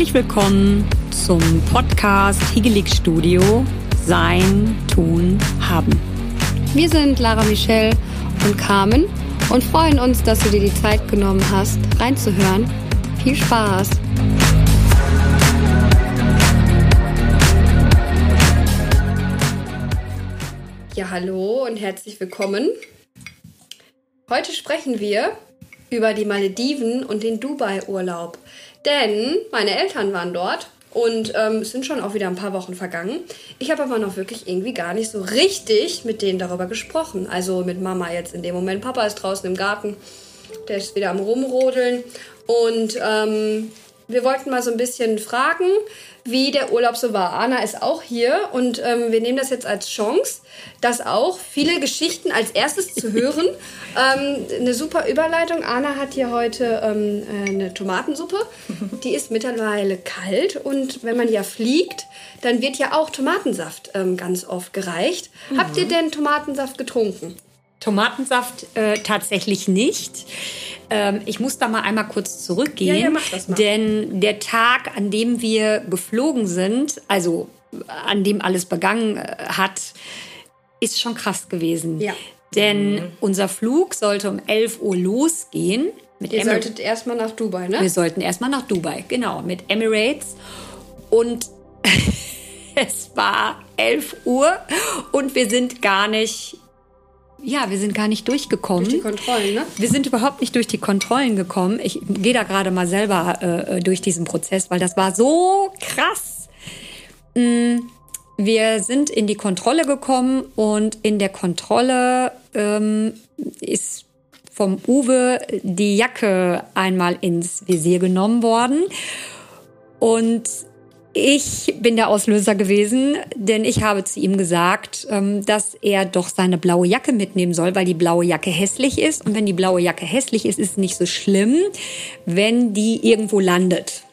Herzlich willkommen zum Podcast Higelig Studio Sein, Tun, Haben. Wir sind Lara Michelle und Carmen und freuen uns, dass du dir die Zeit genommen hast, reinzuhören. Viel Spaß! Ja, hallo und herzlich willkommen. Heute sprechen wir über die Malediven und den Dubai-Urlaub. Denn meine Eltern waren dort und ähm, es sind schon auch wieder ein paar Wochen vergangen. Ich habe aber noch wirklich irgendwie gar nicht so richtig mit denen darüber gesprochen. Also mit Mama jetzt in dem Moment. Papa ist draußen im Garten. Der ist wieder am Rumrodeln. Und ähm, wir wollten mal so ein bisschen fragen, wie der Urlaub so war. Anna ist auch hier und ähm, wir nehmen das jetzt als Chance, das auch viele Geschichten als erstes zu hören. ähm, eine super Überleitung. Anna hat hier heute ähm, eine Tomatensuppe. Die ist mittlerweile kalt und wenn man ja fliegt, dann wird ja auch Tomatensaft ähm, ganz oft gereicht. Mhm. Habt ihr denn Tomatensaft getrunken? Tomatensaft äh, tatsächlich nicht. Ähm, ich muss da mal einmal kurz zurückgehen. Ja, ja, mach das mal. Denn der Tag, an dem wir geflogen sind, also an dem alles begangen äh, hat, ist schon krass gewesen. Ja. Denn mhm. unser Flug sollte um 11 Uhr losgehen. Mit Ihr Emir solltet erstmal nach Dubai, ne? Wir sollten erstmal nach Dubai, genau, mit Emirates. Und es war 11 Uhr und wir sind gar nicht ja, wir sind gar nicht durchgekommen. Durch die Kontrollen, ne? Wir sind überhaupt nicht durch die Kontrollen gekommen. Ich gehe da gerade mal selber äh, durch diesen Prozess, weil das war so krass. Mm, wir sind in die Kontrolle gekommen und in der Kontrolle ähm, ist vom Uwe die Jacke einmal ins Visier genommen worden. Und ich bin der Auslöser gewesen, denn ich habe zu ihm gesagt, ähm, dass er doch seine blaue Jacke mitnehmen soll, weil die blaue Jacke hässlich ist. Und wenn die blaue Jacke hässlich ist, ist es nicht so schlimm, wenn die irgendwo landet.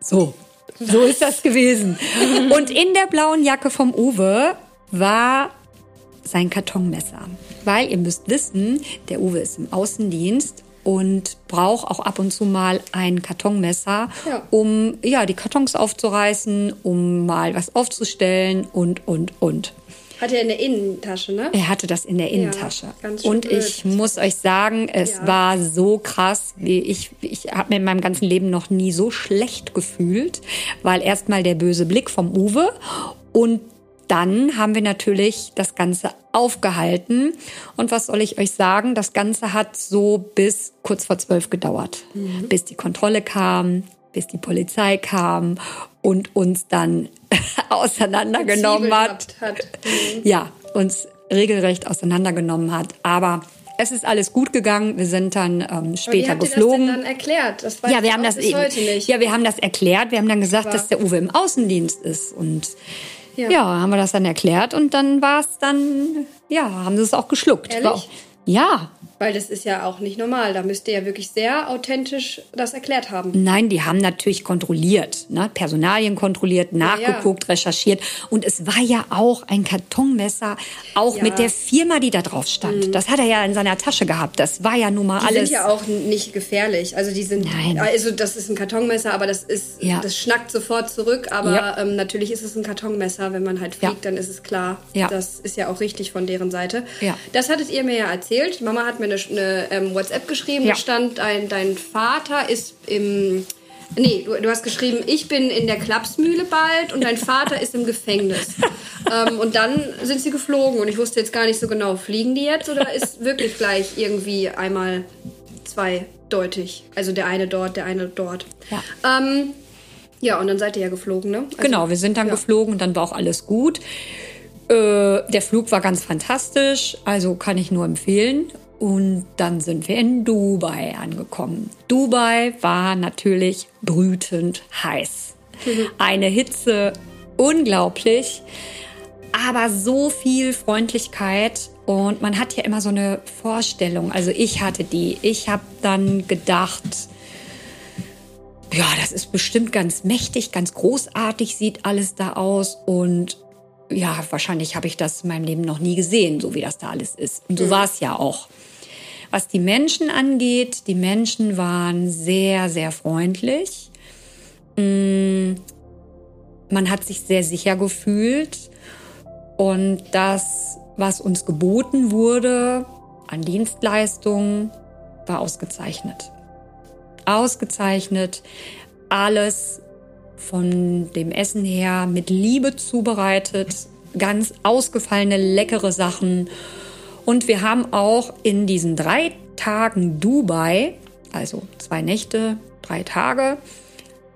So, so ist das gewesen. Und in der blauen Jacke vom Uwe war sein Kartonmesser. Weil ihr müsst wissen, der Uwe ist im Außendienst und brauche auch ab und zu mal ein Kartonmesser, ja. um ja die Kartons aufzureißen, um mal was aufzustellen und und und. Hat er in der Innentasche, ne? Er hatte das in der Innentasche. Ja, ganz und blöd. ich muss euch sagen, es ja. war so krass. Ich, ich habe mir in meinem ganzen Leben noch nie so schlecht gefühlt, weil erstmal der böse Blick vom Uwe und dann haben wir natürlich das Ganze aufgehalten. Und was soll ich euch sagen? Das Ganze hat so bis kurz vor zwölf gedauert, mhm. bis die Kontrolle kam, bis die Polizei kam und uns dann auseinandergenommen hat. hat. Mhm. Ja, uns regelrecht auseinandergenommen hat. Aber es ist alles gut gegangen. Wir sind dann ähm, später Aber wie geflogen. Das denn dann erklärt? Das ja, wir haben das eben. Ja, wir haben das erklärt. Wir haben dann gesagt, Aber dass der Uwe im Außendienst ist und ja. ja, haben wir das dann erklärt und dann war es dann, ja, haben sie es auch geschluckt. Ehrlich? Auch, ja, weil das ist ja auch nicht normal. Da müsst ihr ja wirklich sehr authentisch das erklärt haben. Nein, die haben natürlich kontrolliert, ne? Personalien kontrolliert, nachgeguckt, ja, ja. recherchiert. Und es war ja auch ein Kartonmesser, auch ja. mit der Firma, die da drauf stand. Mhm. Das hat er ja in seiner Tasche gehabt. Das war ja nun mal die alles. Die sind ja auch nicht gefährlich. Also die sind, Nein. also das ist ein Kartonmesser, aber das ist, das schnackt sofort zurück. Aber ähm, natürlich ist es ein Kartonmesser. Wenn man halt fliegt, dann ist es klar. Das ist ja auch richtig von deren Seite. Das hattet ihr mir ja erzählt. Mama hat mir eine, eine ähm, WhatsApp geschrieben, ja. da stand, dein, dein Vater ist im. Nee, du, du, hast geschrieben, ich bin in der Klapsmühle bald und dein Vater ist im Gefängnis. ähm, und dann sind sie geflogen und ich wusste jetzt gar nicht so genau, fliegen die jetzt oder ist wirklich gleich irgendwie einmal zweideutig? Also der eine dort, der eine dort. Ja. Ähm, ja, und dann seid ihr ja geflogen, ne? Also, genau, wir sind dann ja. geflogen und dann war auch alles gut. Äh, der Flug war ganz fantastisch, also kann ich nur empfehlen. Und dann sind wir in Dubai angekommen. Dubai war natürlich brütend heiß. Eine Hitze unglaublich, aber so viel Freundlichkeit und man hat ja immer so eine Vorstellung. Also ich hatte die. Ich habe dann gedacht, ja, das ist bestimmt ganz mächtig, ganz großartig sieht alles da aus und ja, wahrscheinlich habe ich das in meinem Leben noch nie gesehen, so wie das da alles ist. Und so mhm. war es ja auch. Was die Menschen angeht, die Menschen waren sehr, sehr freundlich. Mm, man hat sich sehr sicher gefühlt und das, was uns geboten wurde an Dienstleistungen, war ausgezeichnet. Ausgezeichnet. Alles von dem Essen her mit Liebe zubereitet. Ganz ausgefallene, leckere Sachen. Und wir haben auch in diesen drei Tagen Dubai, also zwei Nächte, drei Tage,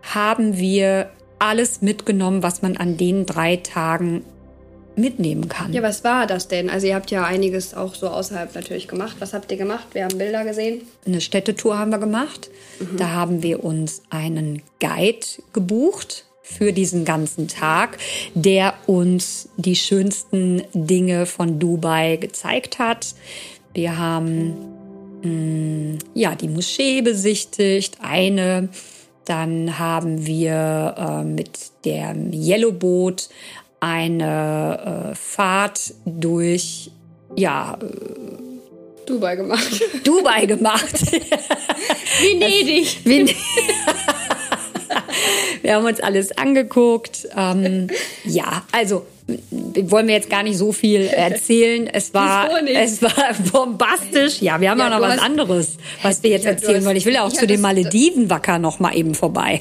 haben wir alles mitgenommen, was man an den drei Tagen mitnehmen kann. Ja, was war das denn? Also ihr habt ja einiges auch so außerhalb natürlich gemacht. Was habt ihr gemacht? Wir haben Bilder gesehen. Eine Städtetour haben wir gemacht. Mhm. Da haben wir uns einen Guide gebucht für diesen ganzen Tag, der uns die schönsten Dinge von Dubai gezeigt hat. Wir haben mh, mm, ja die Moschee besichtigt, eine dann haben wir äh, mit dem Yellowboot eine äh, Fahrt durch, ja, äh, Dubai gemacht. Dubai gemacht. Venedig. Venedig. wir haben uns alles angeguckt. Ähm, ja, also wollen wir jetzt gar nicht so viel erzählen. Es war, es war bombastisch. Ja, wir haben ja, auch noch was hast, anderes, was wir jetzt ja, erzählen wollen. Ich will ja auch zu den Malediven wacker noch mal eben vorbei.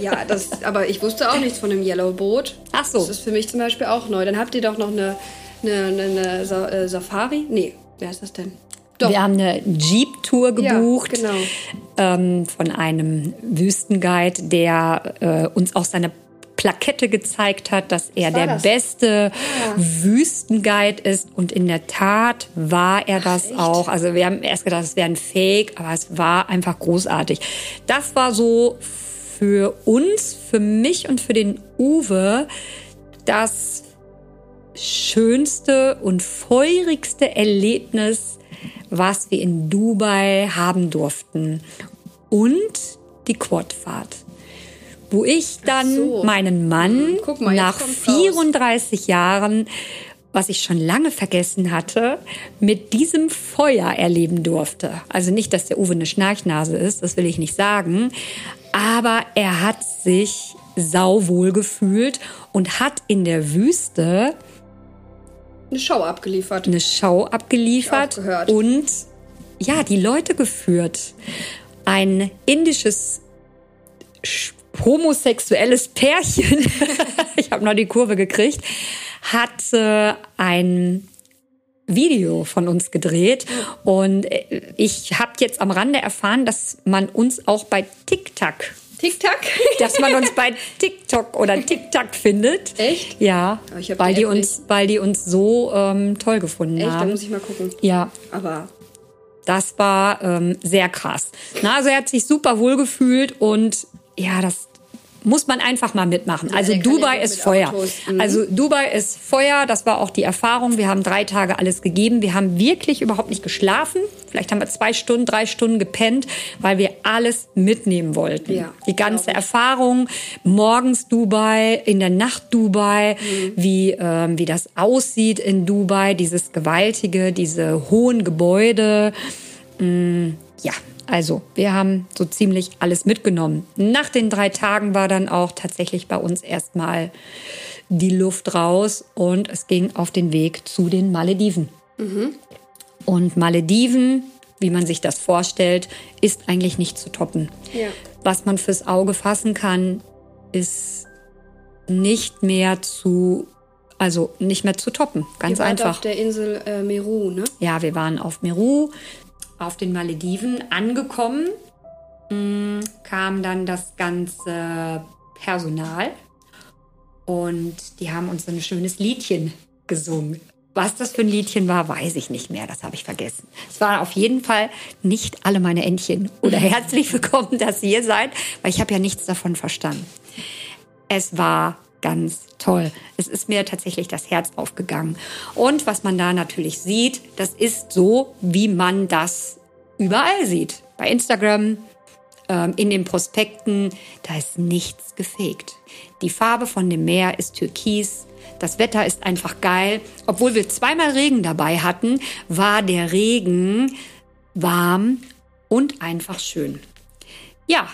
Ja, das, aber ich wusste auch nichts von dem Yellow Boot. Ach so. Das ist für mich zum Beispiel auch neu. Dann habt ihr doch noch eine, eine, eine, eine äh, Safari? Nee, wer ist das denn? Doch. Wir haben eine Jeep-Tour gebucht ja, genau. ähm, von einem Wüstenguide, der äh, uns auch seine Plakette gezeigt hat, dass er der das? beste ja. Wüstenguide ist. Und in der Tat war er das Ach, auch. Also wir haben erst gedacht, es wäre ein Fake, aber es war einfach großartig. Das war so für uns, für mich und für den Uwe das schönste und feurigste Erlebnis, was wir in Dubai haben durften. Und die Quadfahrt. Wo ich dann so. meinen Mann mal, nach 34 raus. Jahren, was ich schon lange vergessen hatte, mit diesem Feuer erleben durfte. Also nicht, dass der Uwe eine Schnarchnase ist, das will ich nicht sagen. Aber er hat sich sauwohl gefühlt und hat in der Wüste eine Show abgeliefert. Eine Show abgeliefert und ja, die Leute geführt. Ein indisches homosexuelles Pärchen, ich habe noch die Kurve gekriegt, hat äh, ein Video von uns gedreht und äh, ich habe jetzt am Rande erfahren, dass man uns auch bei TikTok TikTok? dass man uns bei TikTok oder TikTok findet. Echt? Ja, weil die, die uns, weil die uns so ähm, toll gefunden Echt? haben. Da muss ich mal gucken. Ja. Aber das war ähm, sehr krass. Na, also er hat sich super wohl gefühlt und ja, das muss man einfach mal mitmachen. Ja, also Dubai ist Feuer. Mhm. Also Dubai ist Feuer. Das war auch die Erfahrung. Wir haben drei Tage alles gegeben. Wir haben wirklich überhaupt nicht geschlafen. Vielleicht haben wir zwei Stunden, drei Stunden gepennt, weil wir alles mitnehmen wollten. Ja, die ganze Erfahrung. Morgens Dubai, in der Nacht Dubai, mhm. wie, ähm, wie das aussieht in Dubai, dieses gewaltige, diese hohen Gebäude. Mm, ja, also, wir haben so ziemlich alles mitgenommen. Nach den drei Tagen war dann auch tatsächlich bei uns erstmal die Luft raus und es ging auf den Weg zu den Malediven. Mhm. Und Malediven, wie man sich das vorstellt, ist eigentlich nicht zu toppen. Ja. Was man fürs Auge fassen kann, ist nicht mehr zu, also nicht mehr zu toppen. Ganz Ihr wart einfach. auf der Insel äh, Meru, ne? Ja, wir waren auf Meru auf den Malediven angekommen, mm, kam dann das ganze Personal und die haben uns ein schönes Liedchen gesungen. Was das für ein Liedchen war, weiß ich nicht mehr. Das habe ich vergessen. Es war auf jeden Fall nicht alle meine Entchen oder herzlich willkommen, dass ihr hier seid, weil ich habe ja nichts davon verstanden. Es war ganz toll. Es ist mir tatsächlich das Herz aufgegangen. Und was man da natürlich sieht, das ist so, wie man das überall sieht. Bei Instagram, ähm, in den Prospekten, da ist nichts gefegt. Die Farbe von dem Meer ist türkis. Das Wetter ist einfach geil. Obwohl wir zweimal Regen dabei hatten, war der Regen warm und einfach schön. Ja.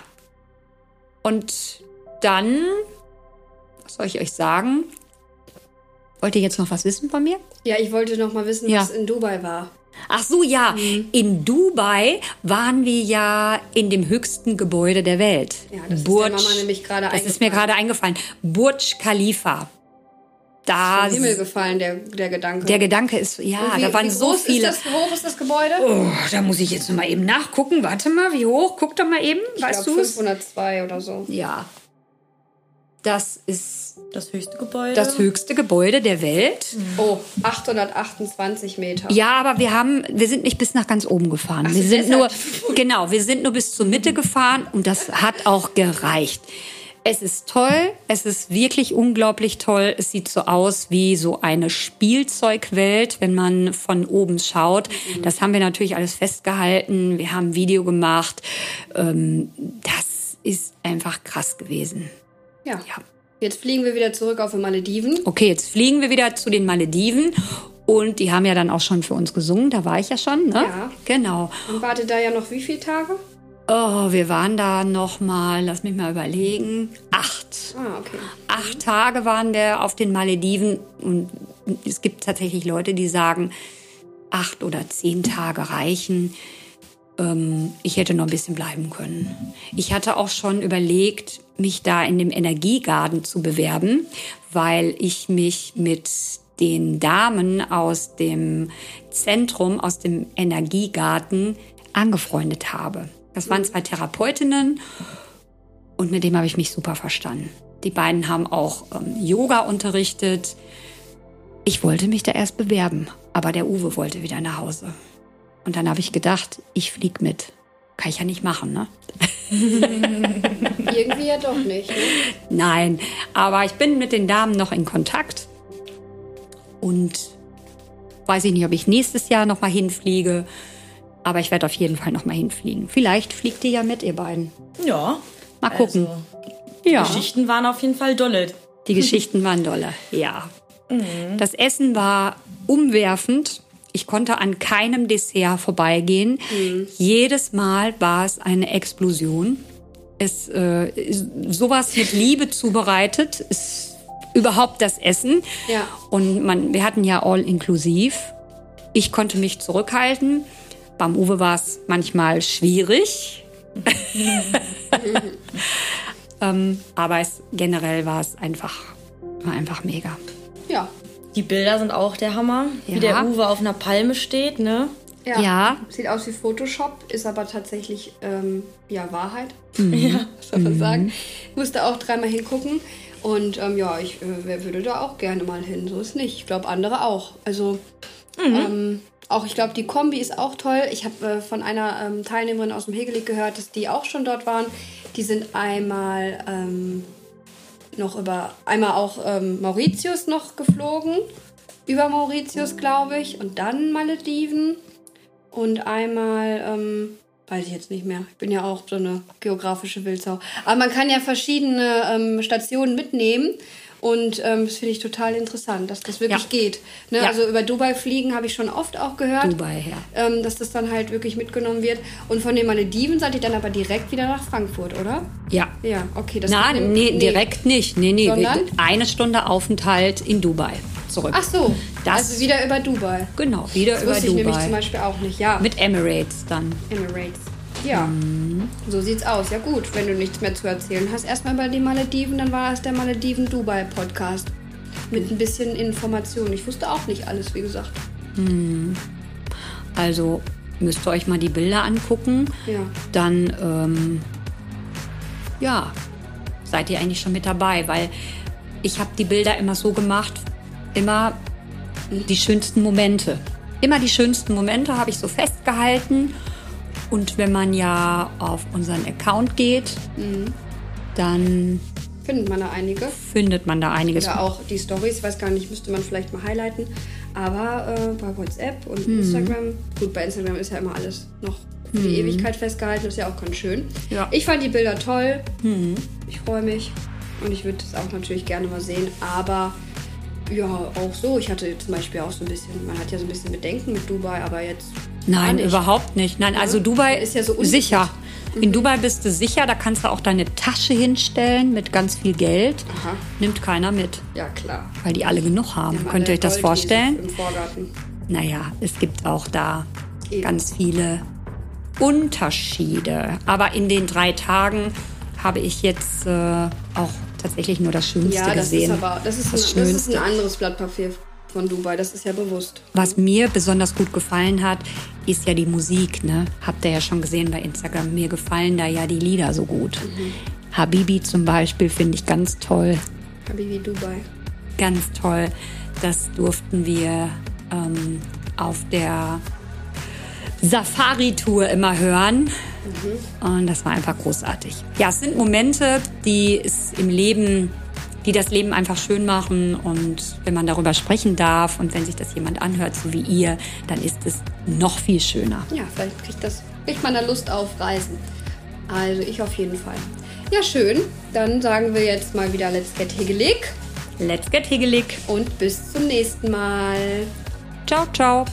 Und dann, soll ich euch sagen? Wollt ihr jetzt noch was wissen von mir? Ja, ich wollte noch mal wissen, Ja. was in Dubai war. Ach so, ja. Mhm. In Dubai waren wir ja in dem höchsten Gebäude der Welt. Ja, das ist der Mama nämlich gerade Das ist mir gerade eingefallen. Burj Khalifa. Da Im Himmel gefallen, der, der Gedanke. der Gedanke ist, ja, wie, da waren wie so viele. Ist das, wie hoch ist das Gebäude? Oh, da muss ich jetzt noch mal eben nachgucken. Warte mal, wie hoch? Guck doch mal eben. ich Weißt du es? 502 oder so. Ja. Das ist Das höchste Gebäude. das höchste Gebäude der Welt. Oh, 828 Meter. Ja, aber wir haben, wir sind nicht bis nach ganz oben gefahren. Ach wir sind nur, genau, wir sind nur bis zur Mitte gefahren und das hat auch gereicht. Es ist toll, es ist wirklich unglaublich toll. Es sieht so aus wie so eine Spielzeugwelt, wenn man von oben schaut. Das haben wir natürlich alles festgehalten. Wir haben ein Video gemacht. Ähm, das ist einfach krass gewesen. Ja. Ja. Jetzt fliegen wir wieder zurück auf die Malediven. Okay, jetzt fliegen wir wieder zu den Malediven. Und die haben ja dann auch schon für uns gesungen. Da war ich ja schon, ne? Ja. Genau. Und wartet da ja noch wie viele Tage? Oh, wir waren da noch mal, lass mich mal überlegen, acht. Ah, okay. Acht Tage waren wir auf den Malediven und es gibt tatsächlich Leute, die sagen, acht oder zehn Tage reichen. Ähm, ich hätte noch ein bisschen bleiben können. Ich hatte auch schon überlegt, mich da in dem Energiegarten zu bewerben, weil ich mich mit den Damen aus dem Zentrum, aus dem Energiegarten angefreundet habe. Das waren zwei Therapeutinnen und mit dem habe ich mich super verstanden. Die beiden haben auch ähm, Yoga unterrichtet. Ich wollte mich da erst bewerben, aber der Uwe wollte wieder nach Hause. Und dann habe ich gedacht, ich flieg mit. Kann ich ja nicht machen, ne? Irgendwie ja doch nicht. Ne? Nein, aber ich bin mit den Damen noch in Kontakt und weiß ich nicht, ob ich nächstes Jahr noch mal hinfliege, aber ich werde auf jeden Fall noch mal hinfliegen. Vielleicht fliegt ihr ja mit, ihr beiden. Ja. Mal gucken. Also, ja. Geschichten waren auf jeden Fall dolle. Die Geschichten waren dolle, ja. Das Essen war umwerfend. Ich konnte an keinem Dessert vorbeigehen. Jedes Mal war es eine Explosion. Es äh, sowas mit Liebe zubereitet ist überhaupt das Essen. Ja. Und man, wir hatten ja all inklusiv. Ich konnte mich zurückhalten. Beim Uwe war es manchmal schwierig. ähm, aber es, generell war es einfach, war einfach mega. Ja. Die Bilder sind auch der Hammer. Ja. Wie der Uwe auf einer Palme steht, ne? Ja. Ja. Sieht aus wie Photoshop, ist aber tatsächlich ähm, ja Wahrheit. Mhm. Ja, soll man sagen. Musste auch dreimal hingucken. Und ähm, ja, ich äh, wer würde da auch gerne mal hin. So ist nicht. Ich glaube, andere auch. Also ähm, auch, ich glaube, die Kombi ist auch toll. Ich habe äh, von einer ähm, Teilnehmerin aus dem Hegelig gehört, dass die auch schon dort waren. Die sind einmal ähm, noch über, einmal auch ähm, Mauritius noch geflogen. Über Mauritius, glaube ich. Und dann Malediven. Und einmal, ähm, weiß ich jetzt nicht mehr. Ich bin ja auch so eine geografische Wildsau. Aber man kann ja verschiedene ähm, Stationen mitnehmen. Und ähm, das finde ich total interessant, dass das wirklich Ja. geht. Ne? Ja. Also über Dubai fliegen habe ich schon oft auch gehört. Dubai, ja. Ähm, dass das dann halt wirklich mitgenommen wird. Und von den Malediven seid ihr dann aber direkt wieder nach Frankfurt, oder? Ja. Ja, okay. Das Nein, nee, direkt nicht. Nee, nee. Sondern? Eine Stunde Aufenthalt in Dubai. Zurück. Ach so, Das- also wieder über Dubai. Genau, wieder Das über wusste ich nämlich zum Dubai. Beispiel auch nicht. Ja, Mit Emirates dann. Emirates. Ja, Mhm. so sieht's aus. Ja gut, wenn du nichts mehr zu erzählen hast. Erstmal über die Malediven, dann war es der Malediven-Dubai-Podcast. Mit ein bisschen Information. Ich wusste auch nicht alles, wie gesagt. Also müsst ihr euch mal die Bilder angucken. Ja. Dann, ähm, ja, seid ihr eigentlich schon mit dabei, weil ich habe die Bilder immer so gemacht, immer die schönsten Momente. Immer die schönsten Momente habe ich so festgehalten. Und wenn man ja auf unseren Account geht, dann Findet man da einige. findet man da einiges. Oder auch die Stories, ich weiß gar nicht, müsste man vielleicht mal highlighten. Aber äh, bei WhatsApp und Mhm. Instagram, gut, bei Instagram ist ja immer alles noch für die Ewigkeit festgehalten, das ist ja auch ganz schön. Ja. Ich fand die Bilder toll. Ich freue mich. Und ich würde das auch natürlich gerne mal sehen. Aber ja, auch so. Ich hatte zum Beispiel auch so ein bisschen, man hat ja so ein bisschen Bedenken mit Dubai, aber jetzt. Nein, nicht. überhaupt nicht. Nein, also Dubai Ist ja so unsicher. sicher. In Dubai bist du sicher, da kannst du auch deine Tasche hinstellen mit ganz viel Geld. Aha. Nimmt keiner mit, Ja, klar. weil die alle genug haben. Haben Könnt ihr euch das vorstellen? Im Vorgarten. Naja, es gibt auch da Eben. ganz viele Unterschiede. Aber in den drei Tagen habe ich jetzt äh, auch tatsächlich nur das Schönste Ja, das gesehen. ist aber das ist, das ein, das ist Schönste. ein anderes Blatt Papier von Dubai, das ist ja bewusst. Was mir besonders gut gefallen hat, ist ja die Musik. Ne? Habt ihr ja schon gesehen bei Instagram. Mir gefallen da ja die Lieder so gut. Mhm. Habibi zum Beispiel finde ich ganz toll. Habibi Dubai. Ganz toll. Das durften wir ähm, auf der Safari-Tour immer hören. Und das war einfach großartig. Ja, es sind Momente, die es im Leben, die das Leben einfach schön machen. Und wenn man darüber sprechen darf und wenn sich das jemand anhört, so wie ihr, dann ist es noch viel schöner. Ja, vielleicht kriegt, das, kriegt man da Lust auf Reisen. Also ich auf jeden Fall. Ja, schön. Dann sagen wir jetzt mal wieder Let's Get Hegelig Let's get higelig. und bis zum nächsten Mal. Ciao, ciao.